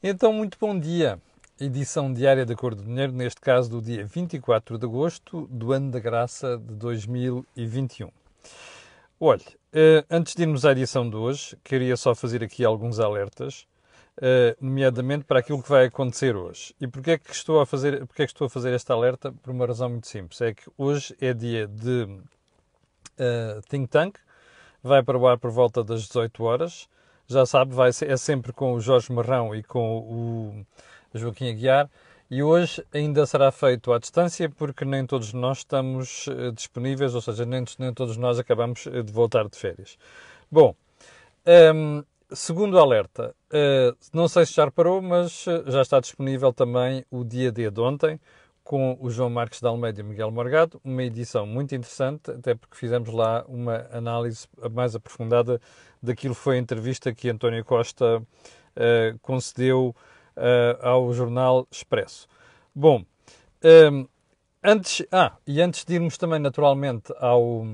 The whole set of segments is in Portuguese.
Então, muito bom dia. Edição diária da Cor do Dinheiro, neste caso do dia 24 de agosto do ano da graça de 2021. Olhe, eh, antes de irmos à edição de hoje, queria só fazer aqui alguns alertas, eh, nomeadamente para aquilo que vai acontecer hoje. E porquê é que estou a fazer, porquê é que estou a fazer este alerta? Por uma razão muito simples. É que hoje é dia de uh, Think Tank, vai para o ar por volta das 18 horas já sabe, vai é sempre com o Jorge Marrão e com o Joaquim Aguiar. E hoje ainda será feito à distância porque nem todos nós estamos uh, disponíveis, ou seja, nem, nem, todos nós acabamos uh, de voltar de férias. Bom, um, ehm, segundo alerta, uh, não sei se já reparou, mas já está disponível também o dia D de ontem, com o João Marques de Almeida e Miguel Morgado, uma edição muito interessante, até porque fizemos lá uma análise mais aprofundada daquilo que foi a entrevista que António Costa uh, concedeu uh, ao jornal Expresso. Bom, um, ehm, antes, ah, e antes de irmos também naturalmente ao,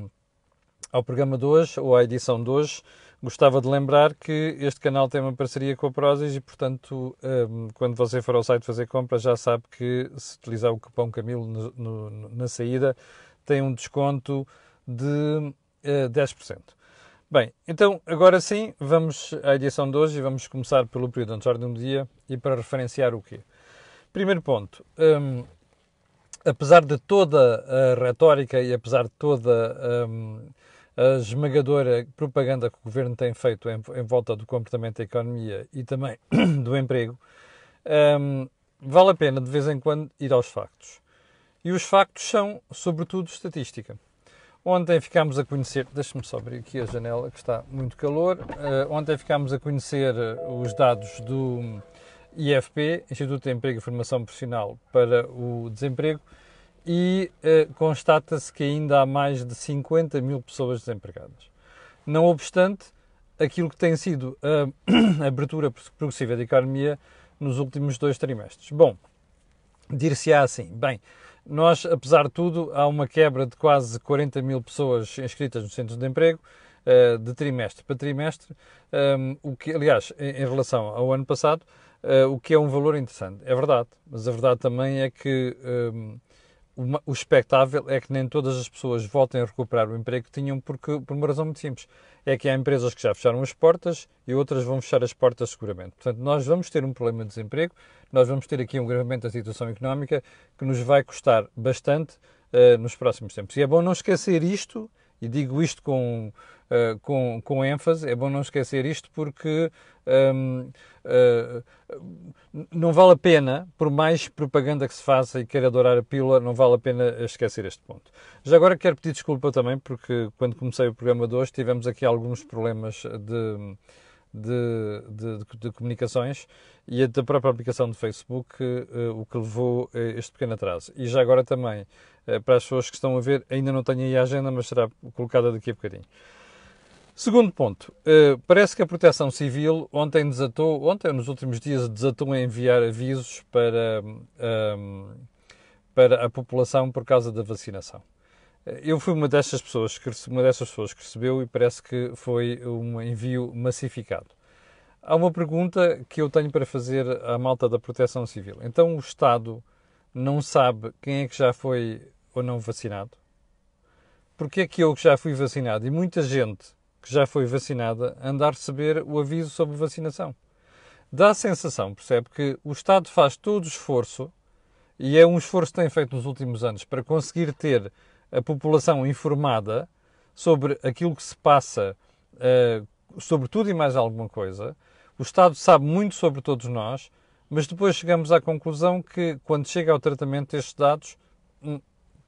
ao programa de hoje, ou à edição de hoje, Gostava de lembrar que este canal tem uma parceria com a Prozis e, portanto, um, quando você for ao site fazer compras, já sabe que se utilizar o cupom Camilo no, no, na saída, tem um desconto de uh, eh, 10%. Bem, então agora sim, vamos à edição de hoje e vamos começar pelo período antes ordem do dia e para referenciar o quê? Primeiro ponto, um, apesar de toda a retórica e apesar de toda um, a esmagadora propaganda que o governo tem feito em, em volta do comportamento da economia e também do emprego, um, vale a pena de vez em quando ir aos factos. E os factos são, sobretudo, estatística. Ontem ficámos a conhecer, deixe-me só abrir aqui a janela que está muito calor. Uh, ontem ficámos a conhecer os dados do IFP, Instituto de Emprego e Formação Profissional para o Desemprego, e uh, constata-se que ainda há mais de 50 mil pessoas desempregadas. Não obstante, aquilo que tem sido a abertura progressiva da economia nos últimos dois trimestres. Bom, dir-se-á assim, bem, nós, apesar de tudo, há uma quebra de quase 40 mil pessoas inscritas no centro de emprego, uh, de trimestre para trimestre, ehm, o que, aliás, em, relação ao ano passado, uh, o que é um valor interessante. É verdade, mas a verdade também é que o expectável é que nem todas as pessoas voltem a recuperar o emprego que tinham porque, por uma razão muito simples. É que há empresas que já fecharam as portas e outras vão fechar as portas seguramente. Portanto, nós vamos ter um problema de desemprego, nós vamos ter aqui um agravamento da situação económica que nos vai custar bastante uh, nos próximos tempos. E é bom não esquecer isto, e digo isto com uh, com, com ênfase. É bom não esquecer isto porque um, uh, uh, não vale a pena, por mais propaganda que se faça e queira adorar a pílula, não vale a pena esquecer este ponto. Já agora quero pedir desculpa também, porque quando comecei o programa de hoje tivemos aqui alguns problemas de, de, de, de comunicações e da própria aplicação do Facebook, uh, o que levou a este pequeno atraso. E já agora também, uh, para as pessoas que estão a ver, ainda não tenho aí a agenda, mas será colocada daqui a bocadinho. Segundo ponto, uh, parece que a Proteção Civil ontem desatou, ontem nos últimos dias desatou a enviar avisos para, ehm, para a população por causa da vacinação. Eh, eu fui uma dessas pessoas que uma dessas pessoas que recebeu e parece que foi um envio massificado. Há uma pergunta que eu tenho para fazer à malta da Proteção Civil. Então o Estado não sabe quem é que já foi ou não vacinado? Porque é que eu que já fui vacinado e muita gente que já foi vacinada anda a receber o aviso sobre vacinação. Dá a sensação, percebe, que o Estado faz todo o esforço, e é um esforço que tem feito nos últimos anos, para conseguir ter a população informada sobre aquilo que se passa, uh, sobre tudo e mais alguma coisa. O Estado sabe muito sobre todos nós, mas depois chegamos à conclusão que, quando chega ao tratamento destes dados, hum,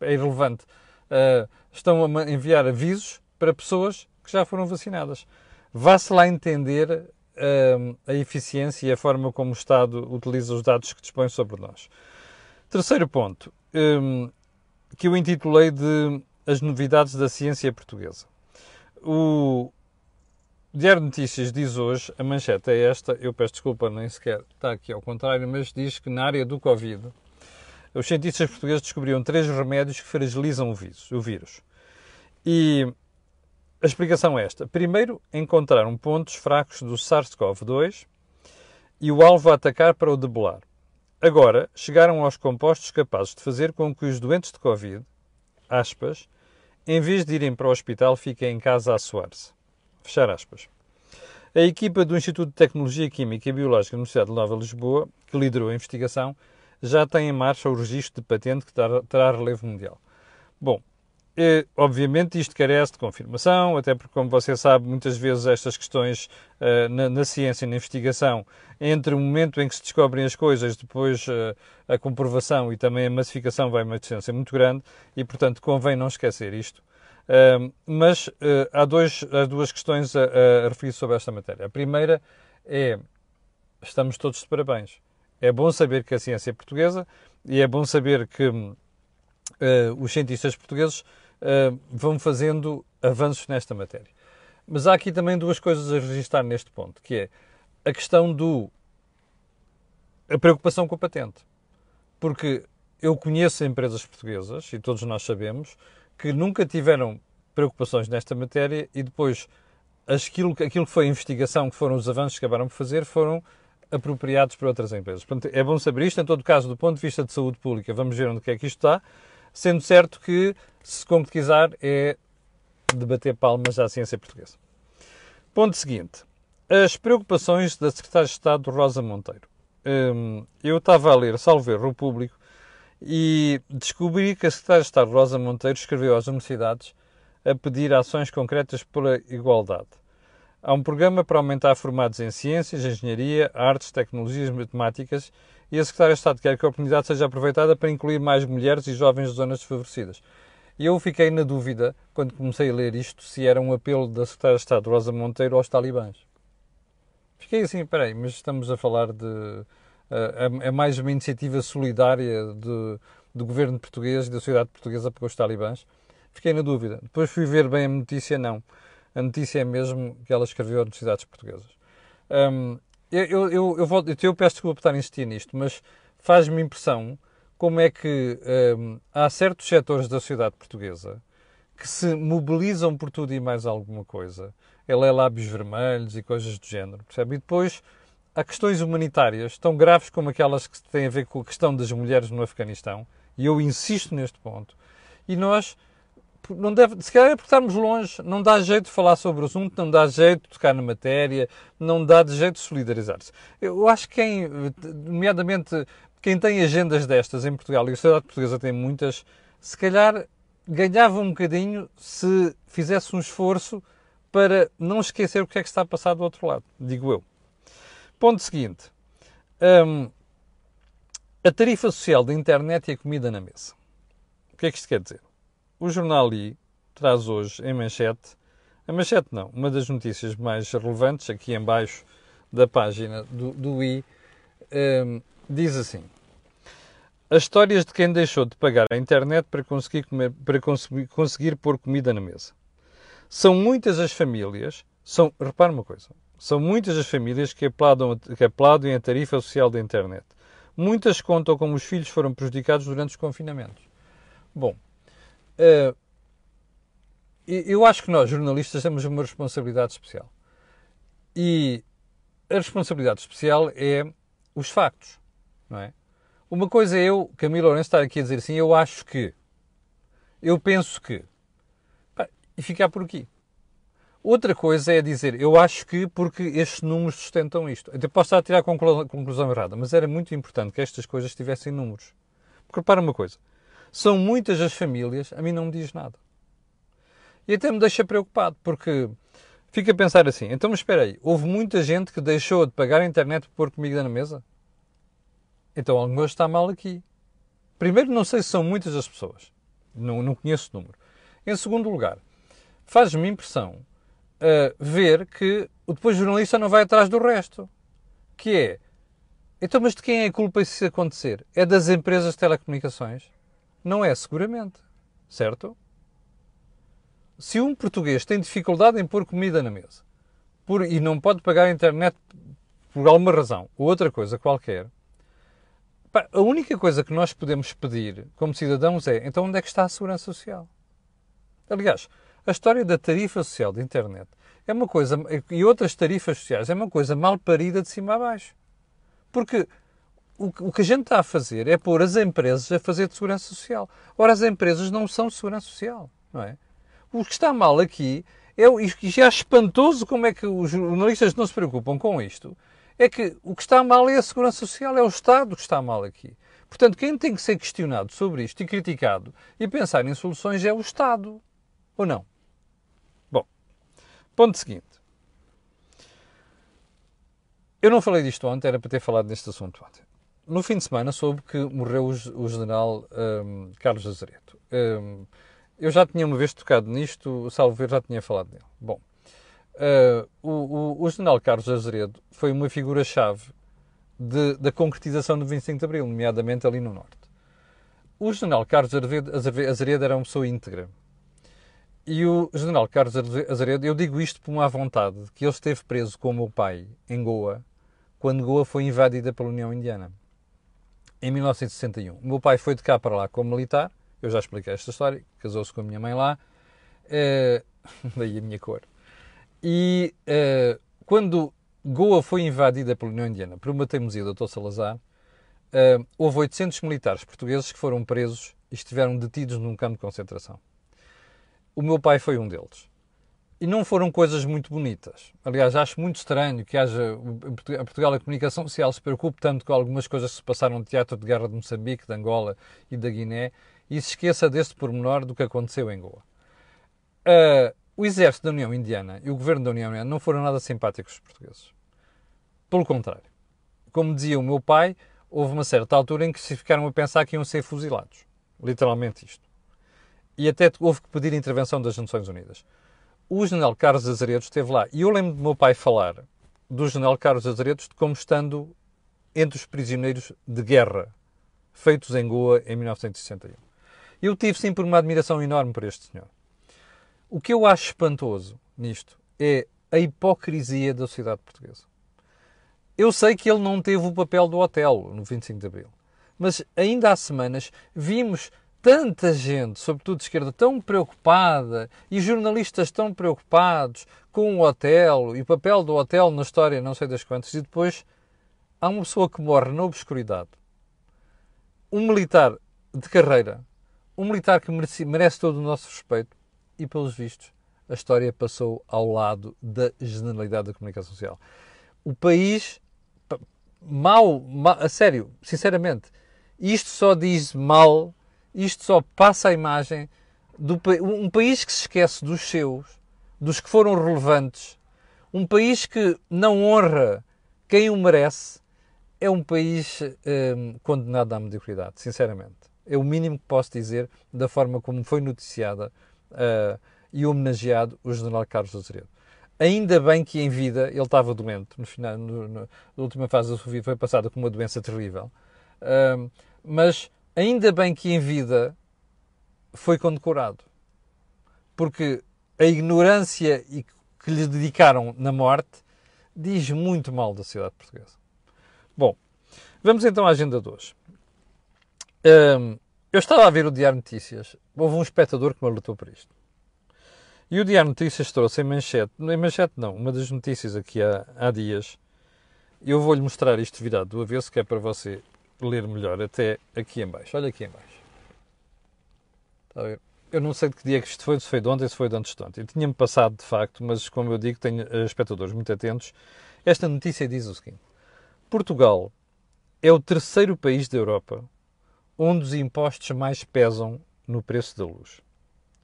é irrelevante. Uh, estão a enviar avisos para pessoas que já foram vacinadas. Vá-se lá entender uh, a eficiência e a forma como o Estado utiliza os dados que dispõe sobre nós. Terceiro ponto, um, que eu intitulei de As Novidades da Ciência Portuguesa. O Diário de Notícias diz hoje, a manchete é esta, eu peço desculpa, nem sequer está aqui ao contrário, mas diz que na área do Covid, os cientistas portugueses descobriram três remédios que fragilizam o vírus. O vírus. E a explicação é esta. Primeiro, encontraram pontos fracos do SARS-CoV-2 e o alvo a atacar para o debelar. Agora, chegaram aos compostos capazes de fazer com que os doentes de Covid, aspas, em vez de irem para o hospital, fiquem em casa a suar-se. Fechar aspas. A equipa do Instituto de Tecnologia Química e Biológica da Universidade de Nova Lisboa, que liderou a investigação, já tem em marcha o registro de patente que terá relevo mundial. Bom, é, obviamente isto carece de confirmação, até porque, como você sabe, muitas vezes estas questões uh, na, na, ciência e na investigação, entre o momento em que se descobrem as coisas, depois uh, a comprovação e também a massificação vai uma distância muito grande e, portanto, convém não esquecer isto. Uh, mas há, dois, há duas questões a, a referir sobre esta matéria. A primeira é, estamos todos de parabéns. É bom saber que a ciência é portuguesa e é bom saber que os cientistas portugueses uh, vão fazendo avanços nesta matéria. Mas há aqui também duas coisas a registrar neste ponto, que é a questão do a preocupação com a patente. Porque eu conheço empresas portuguesas, e todos nós sabemos, que nunca tiveram preocupações nesta matéria e depois aquilo, aquilo que foi a investigação, que foram os avanços que acabaram por fazer, foram apropriados por outras empresas. Portanto, é bom saber isto. Em todo caso, do ponto de vista de saúde pública, vamos ver onde é que isto está, sendo certo que se concretizar, é debater palmas à ciência portuguesa. Ponto seguinte. As preocupações da Secretária de Estado Rosa Monteiro. Hum, eu estava a ler Salve o Público e descobri que a Secretária de Estado Rosa Monteiro escreveu às universidades a pedir ações concretas pela igualdade. Há um programa para aumentar formados em ciências, engenharia, artes, tecnologias, matemáticas e a Secretária de Estado quer que a oportunidade seja aproveitada para incluir mais mulheres e jovens de zonas desfavorecidas. E eu fiquei na dúvida, quando comecei a ler isto, se era um apelo da Secretária de Estado Rosa Monteiro aos talibãs. Fiquei assim, peraí, mas estamos a falar de. Uh, é, é, mais uma iniciativa solidária de, do governo português e da sociedade portuguesa para os talibãs. Fiquei na dúvida. Depois fui ver bem a notícia, não. A notícia é mesmo que ela escreveu às universidades portuguesas. Um, eu, eu, eu, eu, volto, eu peço desculpa por estar a insistir nisto, mas faz-me impressão como é que hum, há certos setores da sociedade portuguesa que se mobilizam por tudo e mais alguma coisa. Ele é lábios vermelhos e coisas do género, percebe? E depois há questões humanitárias tão graves como aquelas que têm a ver com a questão das mulheres no Afeganistão, e eu insisto neste ponto, e nós não deve, se calhar é porque estamos longe, não dá jeito de falar sobre o assunto, não dá jeito de tocar na matéria, não dá de jeito de solidarizar-se. Eu acho que quem, nomeadamente quem tem agendas destas em Portugal, e a sociedade portuguesa tem muitas, se calhar ganhava um bocadinho se fizesse um esforço para não esquecer o que é que está a passar do outro lado, digo eu. Ponto seguinte. Hum, a tarifa social da internet e a comida na mesa. O que é que isto quer dizer? O jornal I traz hoje em manchete, a manchete não, uma das notícias mais relevantes aqui em baixo da página do, do I, hum, diz assim: As histórias de quem deixou de pagar a internet para conseguir, comer, para conseguir, conseguir pôr comida na mesa. São muitas as famílias, são, repare uma coisa, são muitas as famílias que aplaudam, que aplaudem a tarifa social da internet. Muitas contam como os filhos foram prejudicados durante os confinamentos. Bom, uh, eu acho que nós, jornalistas, temos uma responsabilidade especial. E a responsabilidade especial é os factos não é? Uma coisa é eu, Camilo Lourenço, estar aqui a dizer assim, eu acho que, eu penso que, pá, e ficar por aqui. Outra coisa é dizer, eu acho que, porque estes números sustentam isto. Até posso estar a tirar a conclusão, errada, mas era muito importante que estas coisas tivessem números. Porque repara uma coisa, são muitas as famílias, a mim não me diz nada. E até me deixa preocupado, porque fica a pensar assim, então mas espera aí, houve muita gente que deixou de pagar a internet para pôr comida na mesa? Então alguma coisa está mal aqui. Primeiro, não sei se são muitas as pessoas. Não, não conheço o número. Em segundo lugar, faz-me impressão uh, ver que o depois jornalista não vai atrás do resto. Que é, então, mas de quem é a culpa se isso acontecer? É das empresas de telecomunicações? Não é, seguramente. Certo? Se um português tem dificuldade em pôr comida na mesa por, e não pode pagar a internet por alguma razão ou outra coisa qualquer, a única coisa que nós podemos pedir como cidadãos é então onde é que está a segurança social? Aliás, a história da tarifa social da internet é uma coisa, e outras tarifas sociais, é uma coisa mal parida de cima a baixo. Porque o, o que a gente está a fazer é pôr as empresas a fazer de segurança social. Ora, as empresas não são segurança social, não é? O que está mal aqui é, e já é espantoso como é que os jornalistas não se preocupam com isto, é que o que está mal é a segurança social, é o Estado que está mal aqui. Portanto, quem tem que ser questionado sobre isto e criticado e pensar em soluções é o Estado. Ou não? Bom, ponto seguinte. Eu não falei disto ontem, era para ter falado deste assunto ontem. No fim de semana soube que morreu o, general um, Carlos Azeredo. Um, eu já tinha uma vez tocado nisto, Salvo já tinha falado dele. Bom, uh, o, o, o, general Carlos Azeredo foi uma figura-chave da concretização do 25 de Abril, nomeadamente ali no Norte. O general Carlos Azeredo era uma pessoa íntegra. E o general Carlos Azeredo, eu digo isto por uma vontade, que ele esteve preso com o meu pai em Goa, quando Goa foi invadida pela União Indiana, em 1961. O meu pai foi de cá para lá como militar, eu já expliquei esta história, casou-se com a minha mãe lá, uh, daí a minha cor. E uh, quando Goa foi invadida pela União Indiana por uma teimosia do Dr. Salazar, uh, houve 800 militares portugueses que foram presos e estiveram detidos num campo de concentração. O meu pai foi um deles. E não foram coisas muito bonitas. Aliás, acho muito estranho que haja a Portugal a comunicação social se preocupe tanto com algumas coisas que se passaram no teatro de guerra de Moçambique, de Angola e da Guiné e se esqueça deste pormenor do que aconteceu em Goa. Uh, o exército da União Indiana e o governo da União Indiana não foram nada simpáticos aos portugueses. Pelo contrário. Como dizia o meu pai, houve uma certa altura em que se ficaram a pensar que iam ser fuzilados. Literalmente isto. E até houve que pedir intervenção das Nações Unidas. O general Carlos Azaredo esteve lá. E eu lembro do meu pai falar do general Carlos Azaredo como estando entre os prisioneiros de guerra feitos em Goa em 1961. Eu tive sempre uma admiração enorme por este senhor. O que eu acho espantoso nisto é a hipocrisia da sociedade portuguesa. Eu sei que ele não teve o papel do hotel no 25 de Abril, mas ainda há semanas vimos tanta gente, sobretudo de esquerda, tão preocupada e jornalistas tão preocupados com o hotel e o papel do hotel na história, não sei das quantas, e depois há uma pessoa que morre na obscuridade, um militar de carreira um militar que merece, merece todo o nosso respeito e, pelos vistos, a história passou ao lado da generalidade da comunicação social. O país, mal, mal, a sério, sinceramente, isto só diz mal, isto só passa a imagem do um país que se esquece dos seus, dos que foram relevantes, um país que não honra quem o merece, é um país hum, condenado à mediocridade, sinceramente. É o mínimo que posso dizer da forma como foi noticiada uh, e homenageado o general Carlos Azeredo. Ainda bem que em vida ele estava doente. No final, no, no, na última fase da sua vida foi passada com uma doença terrível. Uh, mas ainda bem que em vida foi condecorado. Porque a ignorância que lhe dedicaram na morte diz muito mal da sociedade portuguesa. Bom, vamos então à agenda de hoje. Um, eu estava a ver o Diário Notícias. Houve um espectador que me alertou para isto. E o Diário Notícias trouxe em manchete, em manchete não, uma das notícias aqui há, há dias. Eu vou-lhe mostrar isto virado do avesso, que é para você ler melhor, até aqui em baixo. Olha aqui em baixo. Está a ver? Eu não sei de que dia que isto foi, se foi de ontem, se foi de antes de ontem. Tinha-me passado, de facto, mas como eu digo, tenho eh, espectadores muito atentos. Esta notícia diz o seguinte. Portugal é o terceiro país da Europa onde os impostos mais pesam no preço da luz.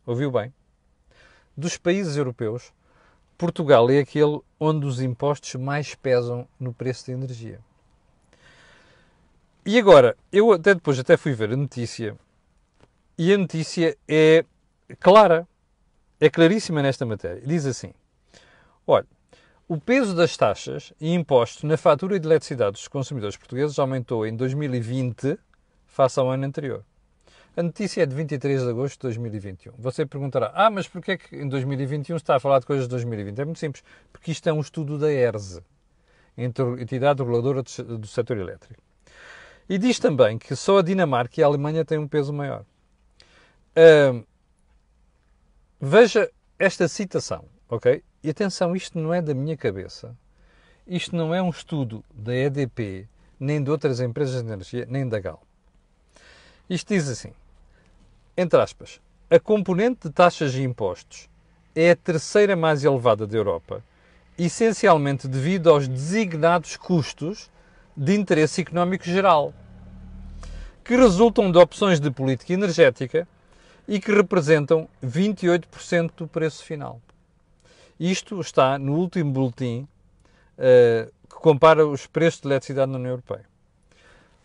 Ouviu bem? Dos países europeus, Portugal é aquele onde os impostos mais pesam no preço da energia. E agora, eu até depois até fui ver a notícia e a notícia é clara, é claríssima nesta matéria. Diz assim: olha, o peso das taxas e impostos na fatura de eletricidade dos consumidores portugueses aumentou em 2020 face ao ano anterior. A notícia é de 23 de agosto de 2021. Você perguntará, ah, mas porquê é que em 2021 está a falar de coisas de 2020? É muito simples, porque isto é um estudo da ERSE, entidade reguladora do setor elétrico. E diz também que só a Dinamarca e a Alemanha têm um peso maior. Uh, veja esta citação, ok? E atenção, isto não é da minha cabeça. Isto não é um estudo da EDP, nem de outras empresas de energia, nem da GAL. Isto diz assim, entre aspas, a componente de taxas e impostos é a terceira mais elevada da Europa, essencialmente devido aos designados custos de interesse económico geral, que resultam de opções de política energética e que representam 28% do preço final. Isto está no último boletim uh, que compara os preços de eletricidade na União Europeia.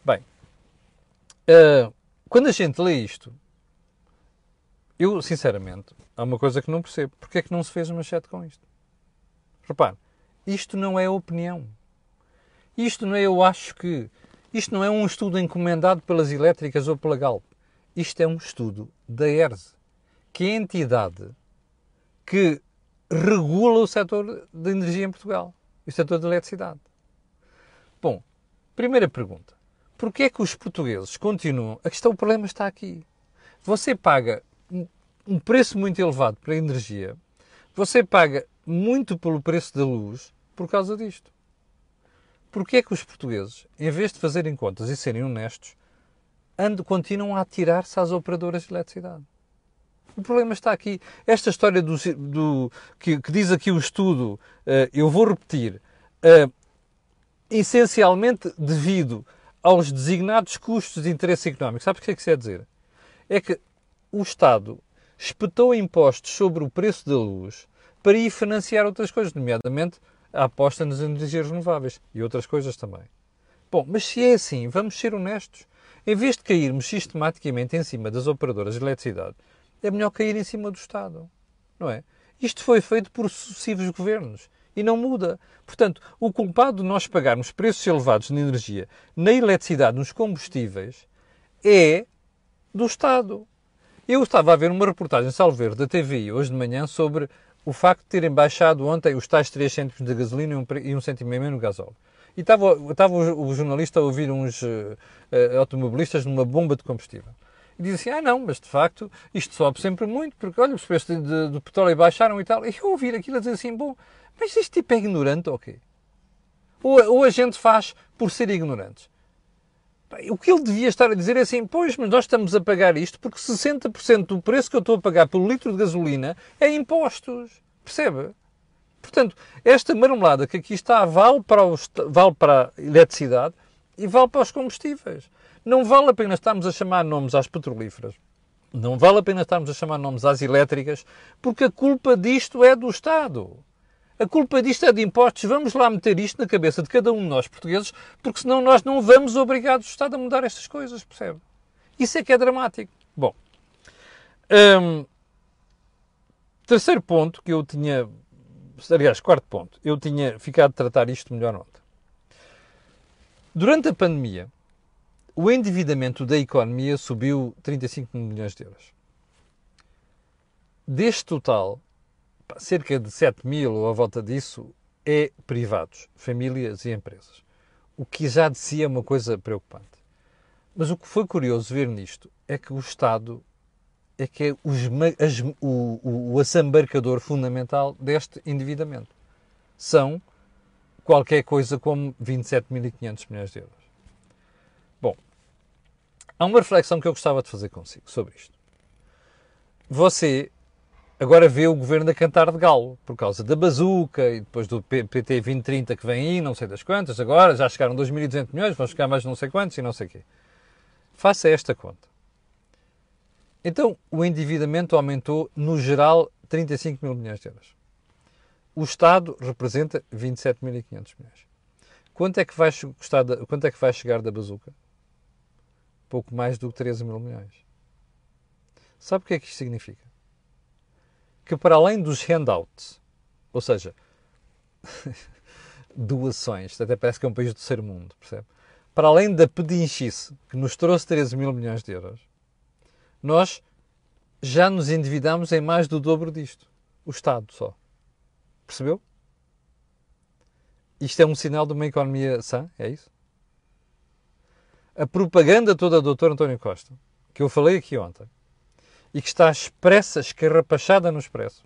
Bem, uh, quando a gente lê isto, eu, sinceramente, há uma coisa que não percebo. Porquê é que não se fez uma chat com isto? Repare, isto não é opinião. Isto não é eu acho que. Isto não é um estudo encomendado pelas elétricas ou pela Galp. Isto é um estudo da ERZ, que é a entidade que regula o setor de energia em Portugal, o setor de eletricidade. Bom, primeira pergunta. Porquê é que os portugueses continuam... A questão, o problema está aqui. Você paga um preço muito elevado para a energia, você paga muito pelo preço da luz por causa disto. Porquê é que os portugueses, em vez de fazerem contas e serem honestos, ando, continuam a atirar-se às operadoras de eletricidade. O problema está aqui. Esta história do, do que, que, diz aqui o estudo, uh, eu vou repetir, uh, essencialmente devido aos designados custos de interesse económico. Sabe o que é que isso quer dizer? É que o Estado espetou impostos sobre o preço da luz para ir financiar outras coisas, nomeadamente a aposta nas energias renováveis e outras coisas também. Bom, mas se é assim, vamos ser honestos. Em vez de cairmos sistematicamente em cima das operadoras de eletricidade, é melhor cair em cima do Estado. Não é? Isto foi feito por sucessivos governos e não muda. Portanto, o culpado de nós pagarmos preços elevados na energia, na eletricidade, nos combustíveis, é do Estado. Eu estava a ver uma reportagem Salveiro da TVI hoje de manhã sobre o facto de terem baixado ontem os tais 3 cêntimos de gasolina e um, e um cêntimo e meio no gasóleo. E estava, o, o, jornalista a ouvir uns uh, automobilistas numa bomba de combustível. E diz assim, ah não, mas de facto isto sobe sempre muito, porque olha, os preços do petróleo baixaram e tal. E eu ouvir aquilo a dizer assim, bom, mas este tipo é ignorante ou quê? Ou, ou a gente faz por ser ignorantes? O que ele devia estar a dizer é assim, pois, mas nós estamos a pagar isto porque 60% do preço que eu estou a pagar pelo litro de gasolina é impostos. Percebe? Portanto, esta marmelada que aqui está vale para, os, vale para a eletricidade e vale para os combustíveis. Não vale a pena estarmos a chamar nomes às petrolíferas. Não vale a pena estarmos a chamar nomes às elétricas, porque a culpa disto é do Estado. A culpa disto é de impostos. Vamos lá meter isto na cabeça de cada um de nós portugueses, porque senão nós não vamos obrigar o Estado a mudar estas coisas, percebe? Isso é que é dramático. Bom, hum, terceiro ponto que eu tinha aliás, quarto ponto, eu tinha ficado a tratar isto melhor ontem. Durante a pandemia, o endividamento da economia subiu 35 milhões de euros. Deste total, cerca de 7 mil ou à volta disso é privados, famílias e empresas. O que já de si é uma coisa preocupante. Mas o que foi curioso ver nisto é que o Estado é que é os, as, o, o, o assambarcador fundamental deste endividamento. São qualquer coisa como 27.500 milhões de euros. Bom, há uma reflexão que eu gostava de fazer consigo sobre isto. Você agora vê o governo a cantar de galo por causa da bazuca e depois do PT 2030 que vem aí, não sei das quantas, agora já chegaram 2.200 milhões, vão chegar mais não sei quantos e não sei o quê. Faça esta conta. Então, o endividamento aumentou, no geral, 35 mil milhões de euros. O Estado representa 27.500 milhões. Quanto é, que vai custar da, quanto é que vai chegar da bazuca? Pouco mais do que 13 mil milhões. Sabe o que é que isto significa? Que para além dos handouts, ou seja, doações, até parece que é um país do terceiro mundo, percebe? Para além da pedinchice que nos trouxe 13 mil milhões de euros, nós já nos endividamos em mais do dobro disto. O Estado só. Percebeu? Isto é um sinal de uma economia sã, é isso? A propaganda toda do Dr. António Costa, que eu falei aqui ontem, e que está expressa, escarrapachada no expresso,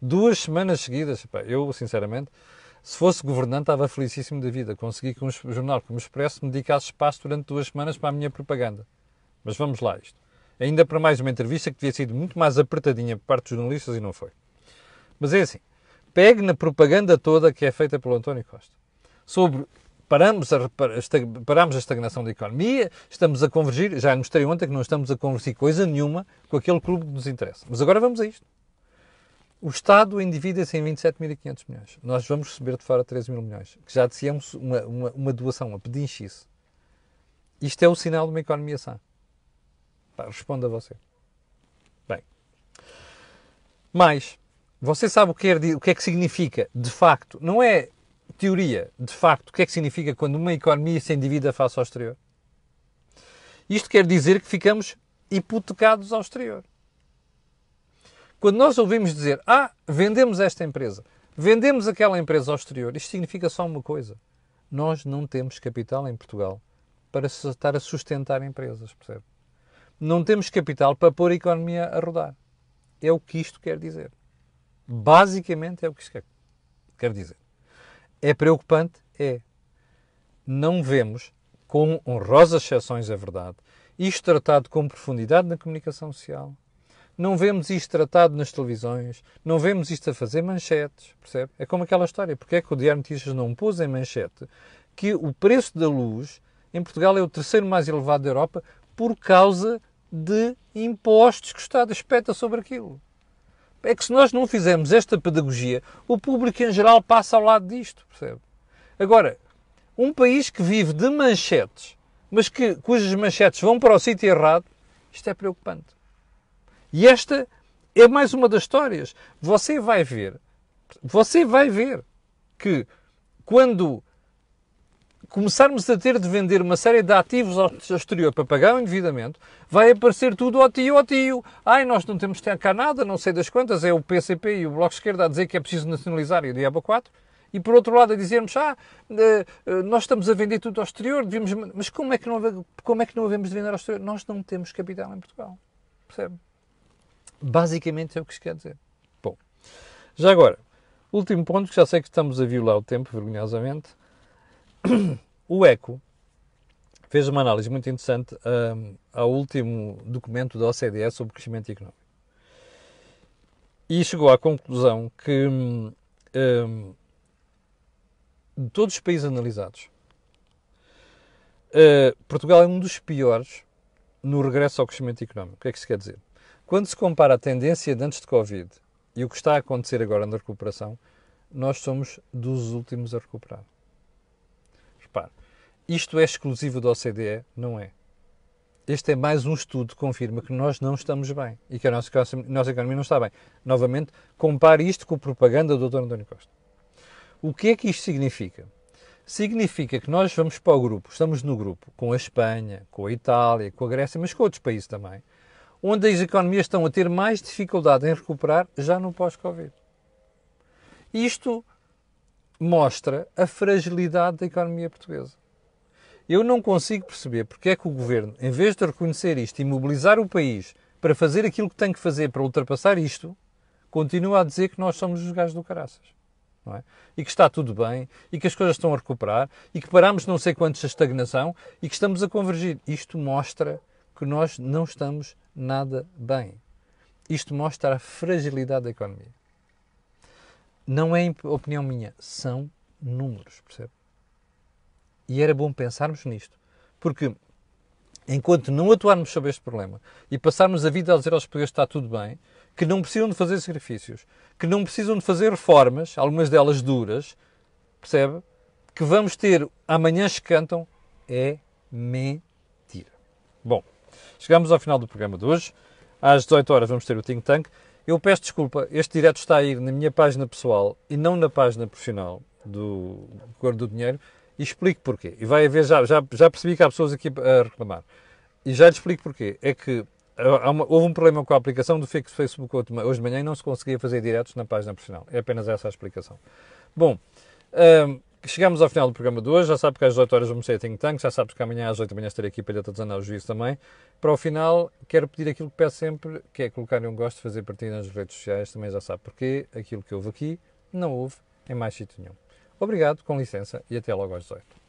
duas semanas seguidas, eu, sinceramente, Se fosse governante, estava felicíssimo da vida. Consegui que um jornal como o Expresso me dedicasse espaço durante duas semanas para a minha propaganda. Mas vamos lá isto. Ainda para mais uma entrevista que devia sido muito mais apertadinha por parte dos jornalistas e não foi. Mas é assim. Pegue na propaganda toda que é feita pelo António Costa. Sobre paramos a, paramos a estagnação da economia, estamos a convergir, já mostrei ontem que não estamos a convergir coisa nenhuma com aquele clube que nos interessa. Mas agora vamos a isto. O Estado endivida-se em 27.500 milhões. Nós vamos receber de fora 13 mil milhões, que já dissemos uma, uma, uma doação, uma pedinchice. Isto é o sinal de uma economia sã. Pá, responda você. Bem. Mais, você sabe o que, é, o que é que significa, de facto, não é teoria, de facto, o que é que significa quando uma economia se endivida face ao exterior? Isto quer dizer que ficamos hipotecados ao exterior. Quando nós ouvimos dizer, ah, vendemos esta empresa, vendemos aquela empresa ao exterior, isto significa só uma coisa. Nós não temos capital em Portugal para estar a sustentar empresas, percebe? Não temos capital para pôr a economia a rodar. É o que isto quer dizer. Basicamente é o que isto quer dizer. É preocupante? É. Não vemos, com honrosas exceções, é verdade, isto tratado com profundidade na comunicação social. Não vemos isto tratado nas televisões, não vemos isto a fazer manchetes, percebe? É como aquela história, porque é que o Diário Notícias não pôs em manchete que o preço da luz em Portugal é o terceiro mais elevado da Europa por causa de impostos que o Estado espeta sobre aquilo é que se nós não fizermos esta pedagogia, o público em geral passa ao lado disto, percebe? Agora, um país que vive de manchetes, mas que, cujas manchetes vão para o sítio errado, isto é preocupante. E esta é mais uma das histórias. Você vai ver, você vai ver que quando começarmos a ter de vender uma série de ativos ao exterior para pagar o endividamento, vai aparecer tudo ao tio, ao tio. Ai, nós não temos cá nada, não sei das quantas, é o PCP e o Bloco Esquerda a dizer que é preciso nacionalizar e o Diabo 4. E por outro lado a dizermos, ah, eh, eh, nós estamos a vender tudo ao exterior, devíamos... mas como é, que não, como é que não havemos de vender ao exterior? Nós não temos capital em Portugal. Percebe? Basicamente é o que isto quer dizer. Bom, já agora, último ponto, que já sei que estamos a violar o tempo, vergonhosamente. O ECO fez uma análise muito interessante um, ao último documento da OCDE sobre crescimento económico. E chegou à conclusão que um, de todos os países analisados, uh, Portugal é um dos piores no regresso ao crescimento económico. O que é que isso quer dizer? Quando se compara a tendência de antes de Covid e o que está a acontecer agora na recuperação, nós somos dos últimos a recuperar. Repare, isto é exclusivo da OCDE? Não é. Este é mais um estudo que confirma que nós não estamos bem e que a nossa, nossa economia não está bem. Novamente, compare isto com a propaganda do Dr. António Costa. O que é que isto significa? Significa que nós vamos para o grupo, estamos no grupo com a Espanha, com a Itália, com a Grécia, mas com outros países também, onde as economias estão a ter mais dificuldade em recuperar já no pós-Covid. Isto mostra a fragilidade da economia portuguesa. Eu não consigo perceber porque é que o governo, em vez de reconhecer isto e mobilizar o país para fazer aquilo que tem que fazer para ultrapassar isto, continua a dizer que nós somos os gajos do caraças. É? E que está tudo bem, e que as coisas estão a recuperar, e que paramos não sei quantos a estagnação, e que estamos a convergir. Isto mostra que nós não estamos nada bem. Isto mostra a fragilidade da economia. Não é opinião minha, são números, percebe? E era bom pensarmos nisto. Porque enquanto não atuarmos sobre este problema e passarmos a vida a dizer aos portugueses que está tudo bem, que não precisam de fazer sacrifícios, que não precisam de fazer reformas, algumas delas duras, percebe? Que vamos ter amanhãs que cantam, é mentira. Bom, chegamos ao final do programa de hoje. Às 18 horas vamos ter o Think Tank. Eu peço desculpa, este direto está a ir na minha página pessoal e não na página profissional do Cor do Dinheiro e explico porquê. E vai haver, já, já, já percebi que há pessoas aqui a reclamar. E já lhe explico porquê. É que uma, houve um problema com a aplicação do Facebook hoje de manhã e não se conseguia fazer diretos na página profissional. É apenas essa a explicação. Bom, um, chegamos ao final do programa de hoje. Já sabe que às 18 horas vamos ser Think Tank. Já sabe que amanhã às 8 da manhã estarei aqui para lhe atazanar o juízo também. Para o final, quero pedir aquilo que peço sempre, que é colocarem um gosto, fazer partida nas redes sociais. Também já sabe porquê. Aquilo que houve aqui, não houve em mais sítio nenhum. Obrigado, com licença, e até logo às 18.